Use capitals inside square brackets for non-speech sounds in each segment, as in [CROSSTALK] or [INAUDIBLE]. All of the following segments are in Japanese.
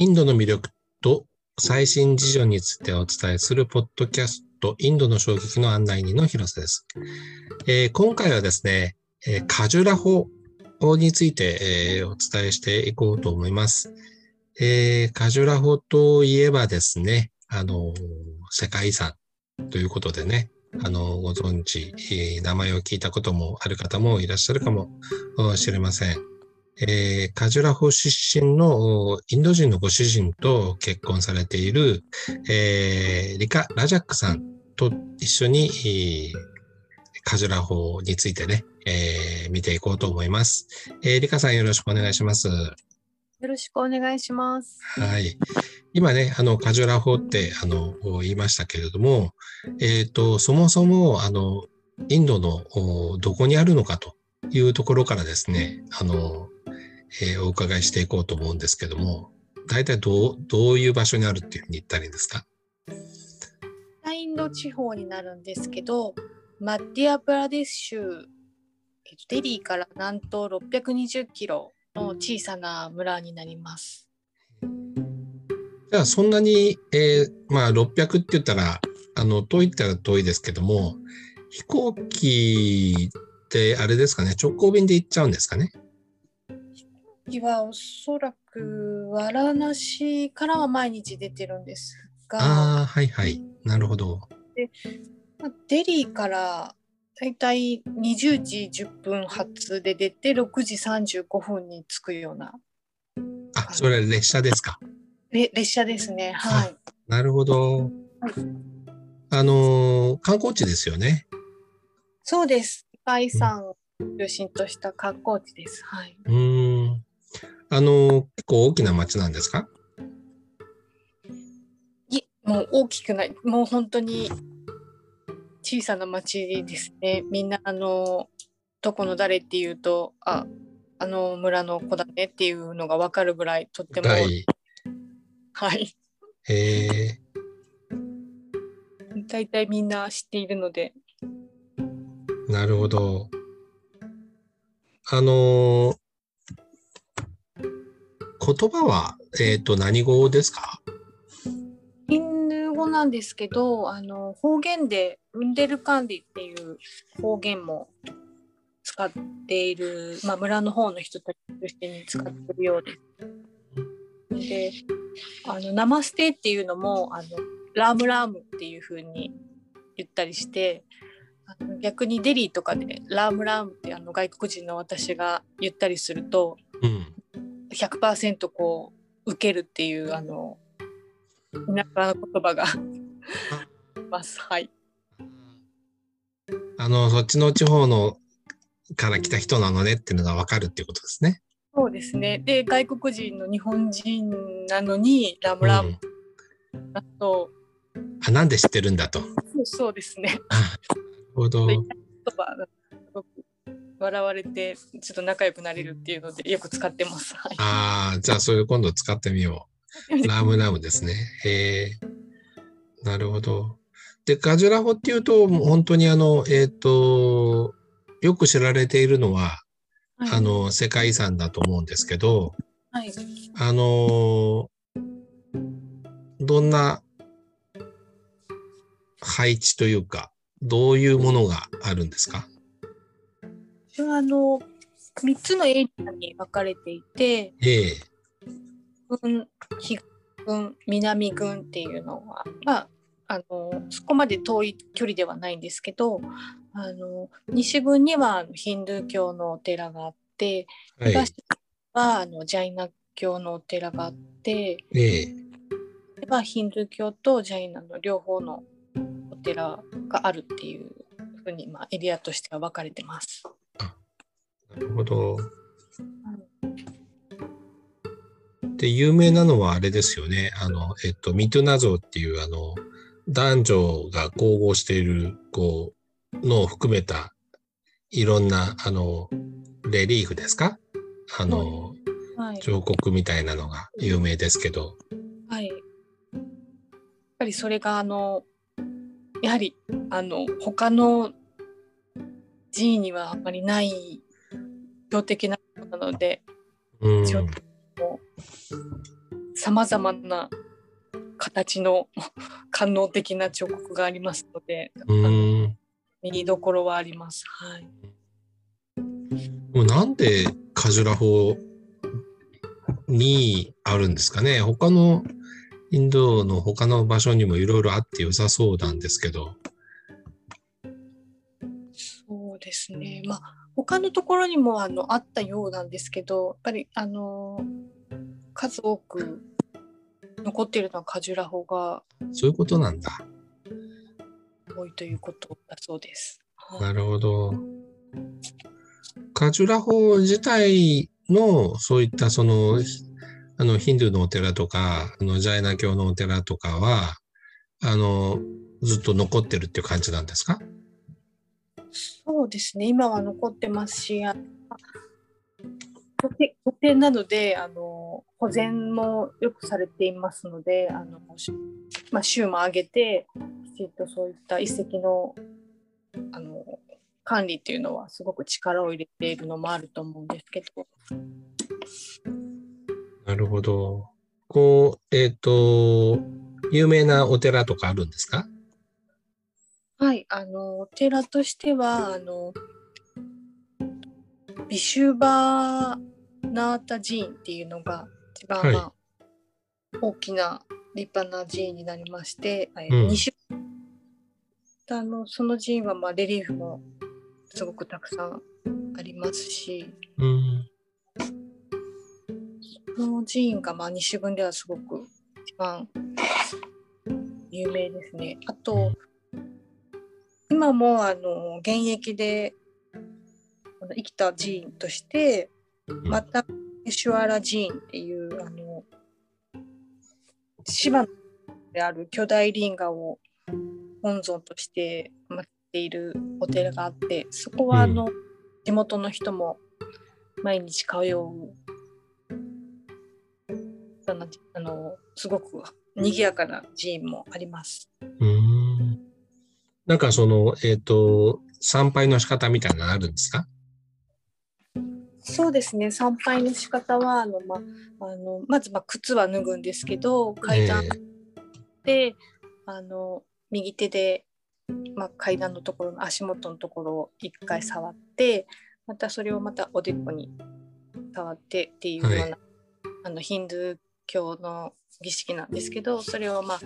インドの魅力と最新事情についてお伝えするポッドキャスト、インドの衝撃の案内人の広瀬です。えー、今回はですね、えー、カジュラ法について、えー、お伝えしていこうと思います。えー、カジュラ法といえばですね、あの、世界遺産ということでね、あの、ご存知、名前を聞いたこともある方もいらっしゃるかもしれません。えー、カジュラホ出身のインド人のご主人と結婚されている、えー、リカ・ラジャックさんと一緒に、えー、カジュラホについてね、えー、見ていこうと思います。えー、リカさんよろしくお願いします。よろしくお願いします。はい。今ね、あの、カジュラ法って、あの、言いましたけれども、えっ、ー、と、そもそも、あの、インドのどこにあるのかというところからですね、あの、えー、お伺いしていこうと思うんですけども、大体どう、どういう場所にあるっていうふうに言ったらいいんですか？北インド地方になるんですけど、マッディアプラデシュデリーから南東620キロの小さな村になります。じゃあそんなに、えー、まあ600って言ったら、あの、遠いったら遠いですけども、飛行機ってあれですかね、直行便で行っちゃうんですかね？飛行機はおそらく、わらなしからは毎日出てるんですが。ああ、はいはい。なるほど。で、まあ、デリーからだいたい20時10分発で出て、6時35分に着くような。あ、それ列車ですか。れ列車ですね。はい。なるほど。はい、あの観光地ですよね。そうです。世界遺産を中心とした観光地です。はい。うん。あの結構大きな町なんですか？い、もう大きくない。もう本当に小さな町ですね。みんなあのどこの誰っていうと、あ、あの村の子だねっていうのが分かるぐらいとってもはい。へえ。大体みんな知っているので。なるほど。あのー、言葉は、えっ、ー、と、何語ですか？ヒンド語なんですけど、あの方言でウンデルカンディっていう方言も使っている、まあ、村の方の人たちとしてに使っているようです。であのナマステっていうのもあのराम राम っていう風に言ったりして逆にデリーとかでराम राम ってあの外国人の私が言ったりすると、うん、100%こう受けるっていうあの田舎の言葉がます。はい。あのそっちの地方のから来た人なのねっていうのが分かるっていうことですね。そうですね。で、外国人の日本人なのに、ラムラムだと、うん、あ、なんで知ってるんだと。そうそうですね。なるほど。笑われて、ちょっと仲良くなれるっていうので、よく使ってます。はい、ああ、じゃあ、それ今度使ってみよう。[LAUGHS] ラムラムですね。へえ。なるほど。で、ガジュラホっていうと、本当にあの、えっ、ー、と、よく知られているのは、あの、世界遺産だと思うんですけど、はい、あの、どんな配置というか、どういうものがあるんですか？あの、3つのエリアに分かれていて、ええ、軍、東軍、南軍っていうのは、まあ、あのそこまで遠い距離ではないんですけどあの西軍にはヒンドゥー教のお寺があって、はい、東はあのジャイナ教のお寺があって、ええ、はヒンドゥー教とジャイナの両方のお寺があるっていうふうに、まあ、エリアとしては分かれてます。なるほど。で有名なのはあれですよね。あの、えっと、ミトゥナ像っていうあの男女が交互しているこうのを含めたいろんなあのレリーフですか？あの、はい、彫刻みたいなのが有名ですけど。はい。やっぱりそれがあのやはりあの他の寺院にはあまりない強的なものなので、うん、さまざまな形の [LAUGHS] 官能的な彫刻がありますので、うーん。見どころはあります。はい。もうなんでカジュラ法にあるんですかね？他のインドの他の場所にもいろいろあって良さそうなんですけど。そうですね。まあ他のところにもあのあったようなんですけど、やっぱりあの数多く残っているのはカジュラホがそういうことなんだ。多いということだそうです。はいなるほど。カジュラ法自体のそういったその、あの、ヒンドゥーのお寺とか、あの、ジャイナ教のお寺とかは、あの、ずっと残ってるっていう感じなんですか？そうですね。今は残ってますし、あ古典なのであの保全もよくされていますので、あのまあ週も上げてきちんとそういった遺跡のあの管理っていうのはすごく力を入れているのもあると思うんですけど、なるほど。こう、えっ、と、有名なお寺とかあるんですか？はい、あのお寺としてはあのビシュバーナータ寺院っていうのが一番、はいまあ大きな立派な寺院になりまして、えうん二種あのその寺院はまあレリーフもすごくたくさんありますしうん。その寺院がまあ西分ではすごく一番有名ですね。あと、今もあの現役で生きた寺院としてまたシュアラ寺院っていうあの芝である巨大リンガを本尊として祀っているお寺があってそこはあの、地元の人も毎日通うあのあのすごく賑やかな寺院もあります。うん。なんかその、えっ、と、参拝の仕方みたいなのあるんですか？そうですね。参拝の仕方はあの、まあのまずまあ靴は脱ぐんですけど階段えで、あの右手で、まあ、階段のところの足元のところを一回触ってまたそれをまたおでこに触ってっていうような、はい。あのヒンドゥー教の儀式なんですけどそれをまあ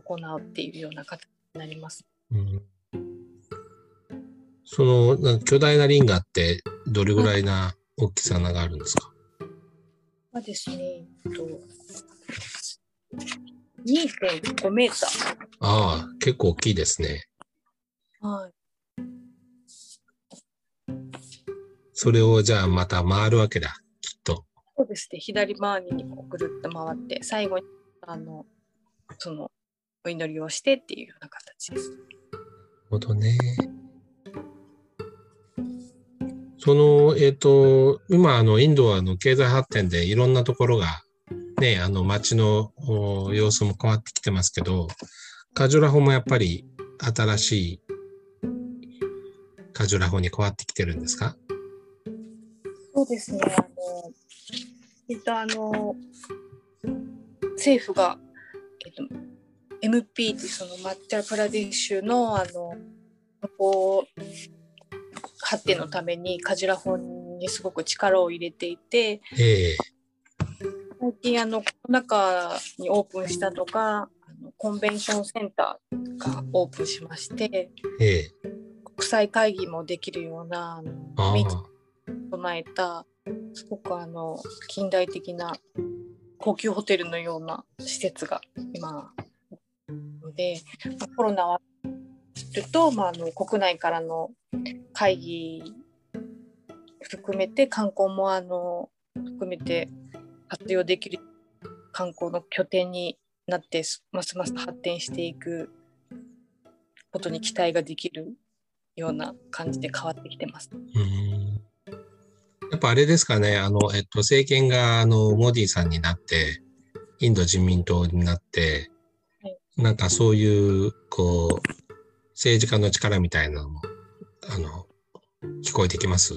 行うっていうような形になります。うんその巨大なリンガってどれぐらいな大きさがあるんですか？はですね、えっと2.5メータああ、結構大きいですね。ー。はい。それをじゃあまた回るわけだ、きっと。そうですね、左回りにぐるっと回って、最後にあのそのお祈りをしてっていうような形です。ほどね。その、えっ、と、今、あの、インドはあの経済発展でいろんなところが、ね、あの、街の様子も変わってきてますけど、カジュラホもやっぱり新しいカジュラホに変わってきてるんですか？そうですね、あの、えっと、あの、政府が、えっと、MP ってそのマッチャプラディッシュの、あの、こう、発展のためにカジュラホンにすごく力を入れていて、ええ。最近あのコロナ禍にオープンしたのがあのコンベンションセンターがオープンしましてええ。国際会議もできるようなあのあ3つあ、備えたすごくあの近代的な高級ホテルのような施設が今ので、まあコロナはすると、まあ、あの国内からの会議含めて観光もあの含めて活用できる観光の拠点になってますます発展していくことに期待ができるような感じで変わってきてます。うんやっぱあれですかね、あの、えっと、政権が、あの、モディさんになって、インド人民党になって、なんかそういう、こう、政治家の力みたいなのも、あの、聞こえてきます？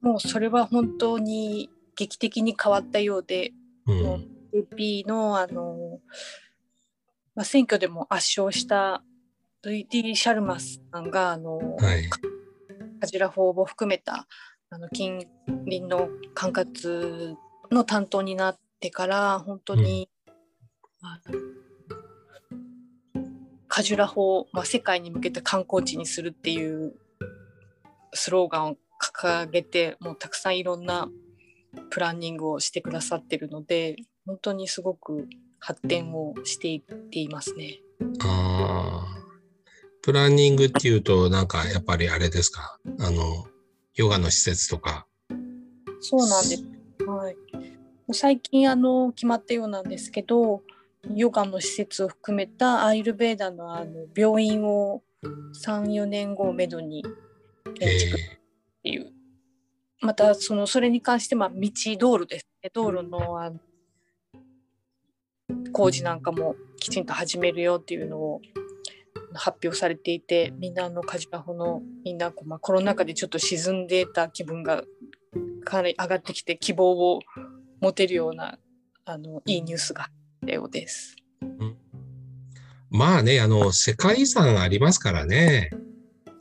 もうそれは本当に劇的に変わったようで、う。ん政 NSDAP のあの、まあ、選挙でも圧勝したルイディ・シャルマスさんがあの、はい。カジラ法を含めたあの近隣の管轄の担当になってから本当に、あのカジュラ法を、まあ、世界に向けて観光地にするっていうスローガンを掲げてもうたくさんいろんなプランニングをしてくださってるので本当にすごく発展をしていっていますね。ああ。プランニングっていうと、なんかやっぱりあれですか？あの、ヨガの施設とか。そうなんです。はい。最近あの決まったようなんですけど、ヨガの施設を含めたアイルベーダのあの病院を3、4年後をめどに建築っていう。またそのそれに関してまあ道道路ですね。道路のあの工事なんかもきちんと始めるよっていうのを発表されていてみんなのカジラホのみんなこう、まあ、コロナ禍でちょっと沈んでた気分がかなり上がってきて希望を持てるようなあのいいニュースがあったようです。ーまあね、あの、世界遺産ありますからね。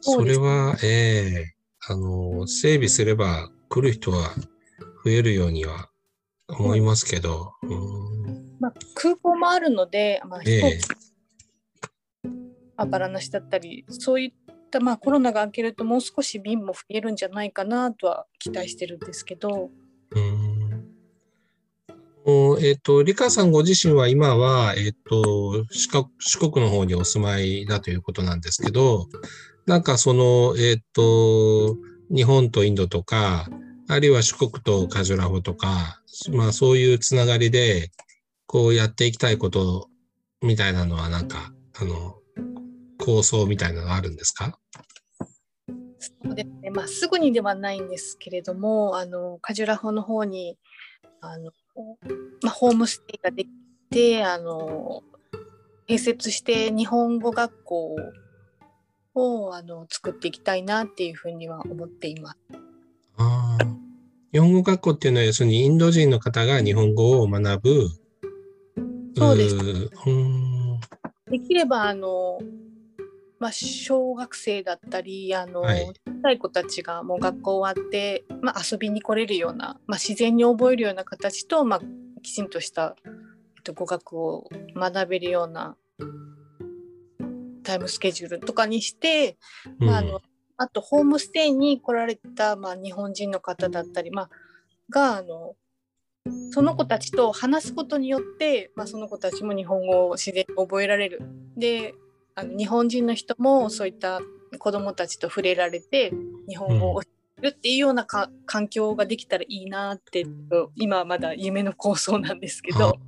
それは、ええあの、整備すれば来る人は増えるようには思いますけど。うんまあ、空港もあるので、まあ、飛え行え機あばらなしだったりそういった、まあ、コロナが明けるともう少し便も増えるんじゃないかなとは期待してるんですけど。えっ、と、リカさんご自身は今は、えっ、と四国、四国の方にお住まいだということなんですけど、なんかその、えっ、と、日本とインドとか、あるいは四国とカジュラホとか、まあそういうつながりで、こうやっていきたいことみたいなのはなんか、あの、構想みたいなのあるんですか？そうですね、まあ、すぐにではないんですけれどもあのカジュラホの方にあの、まあ、ホームステイができてあの併設して日本語学校をあの作っていきたいなっていうふうには思っています。ああ。日本語学校っていうのは要するにインド人の方が日本語を学ぶ。そうですうーん。できればあの、まあ、小学生だったりあの、はい小さい子たちがもう学校終わって、まあ、遊びに来れるような、まあ、自然に覚えるような形と、まあ、きちんとした、えっと、語学を学べるようなタイムスケジュールとかにして、まあ、あのあとホームステイに来られた、まあ、日本人の方だったり、まあ、があのその子たちと話すことによって、まあ、その子たちも日本語を自然に覚えられる。であの日本人の人もそういった子どもたちと触れられて日本語を教えるっていうようなか環境ができたらいいなって今はまだ夢の構想なんですけど。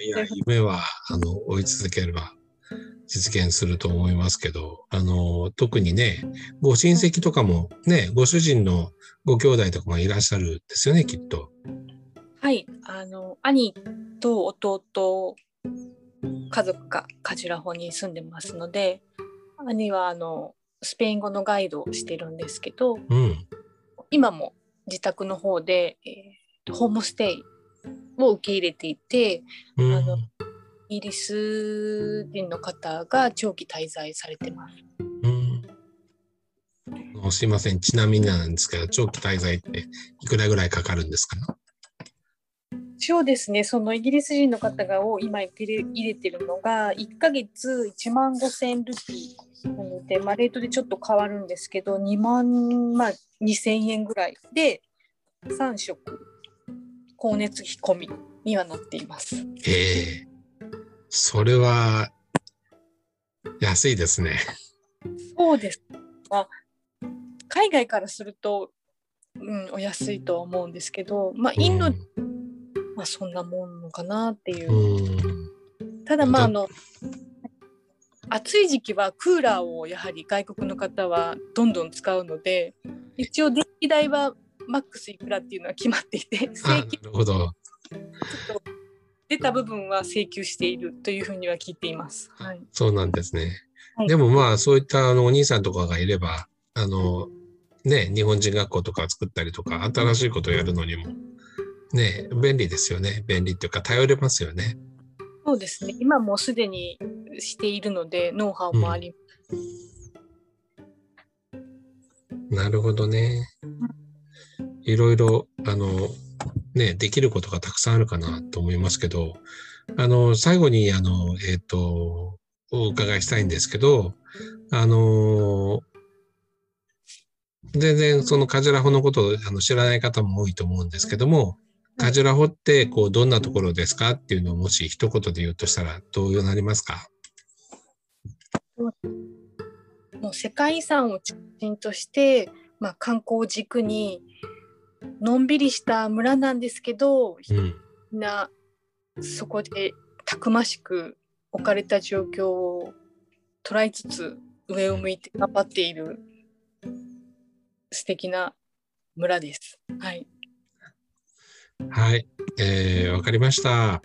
い。や、夢は、あの、追い続ければ実現すると思いますけど、あの、特にね、ご親戚とかもね、ご主人のご兄弟とかもいらっしゃるんですよね、きっと。はい、あの兄と弟家族がカジュラホに住んでますので兄はあのスペイン語のガイドをしてるんですけどうん。今も自宅の方で、えーホームステイを受け入れていてうんあのイギリス人の方が長期滞在されてます。うんすいません。ちなみになんですけど、長期滞在っていくらぐらいかかるんですか？そうですね、そのイギリス人の方がを今入れ入れてるのが、1ヶ月1万5000ルピーなので、まあ、レートでちょっと変わるんですけど、2万、まあ、2000円ぐらいで3食、光熱費込みにはなっています。ええそれは安いですね。そうです。まあ、海外からすると、うん、お安いとは思うんですけど、まあ、インド、うんまあ、そんなもんかなっていう。うんただまあだあの暑い時期はクーラーをやはり外国の方はどんどん使うので一応電気代はマックスいくらっていうのは決まっていてあ、[LAUGHS] 請求なるほど。出た部分は請求しているというふうには聞いています。はい、そうなんですね。はいでもまあ、そういったあのお兄さんとかがいれば、あの、ね、日本人学校とか作ったりとか、新しいことをやるのにもね、便利ですよね。便利っていうか、頼れますよね。そうですね。今もうすでにしているので、ノウハウもありなるほどね。いろいろ、あの、ね、できることがたくさんあるかなと思いますけど、あの、最後に、あの、えっ、と、お伺いしたいんですけど、あの、全然そのカジュラホのことをあの知らない方も多いと思うんですけども、カジュラホってこうどんなところですかっていうのをもし一言で言うとしたらどうなりますか？もう世界遺産を中心として、まあ、観光軸にのんびりした村なんですけどうん。みんなそこでたくましく置かれた状況を捉えつつ上を向いて頑張っている素敵な村です。はい、はい。えー、わかりました。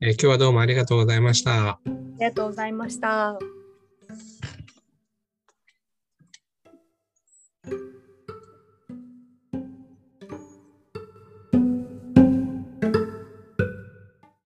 えー今日はどうもありがとうございました。ありがとうございました。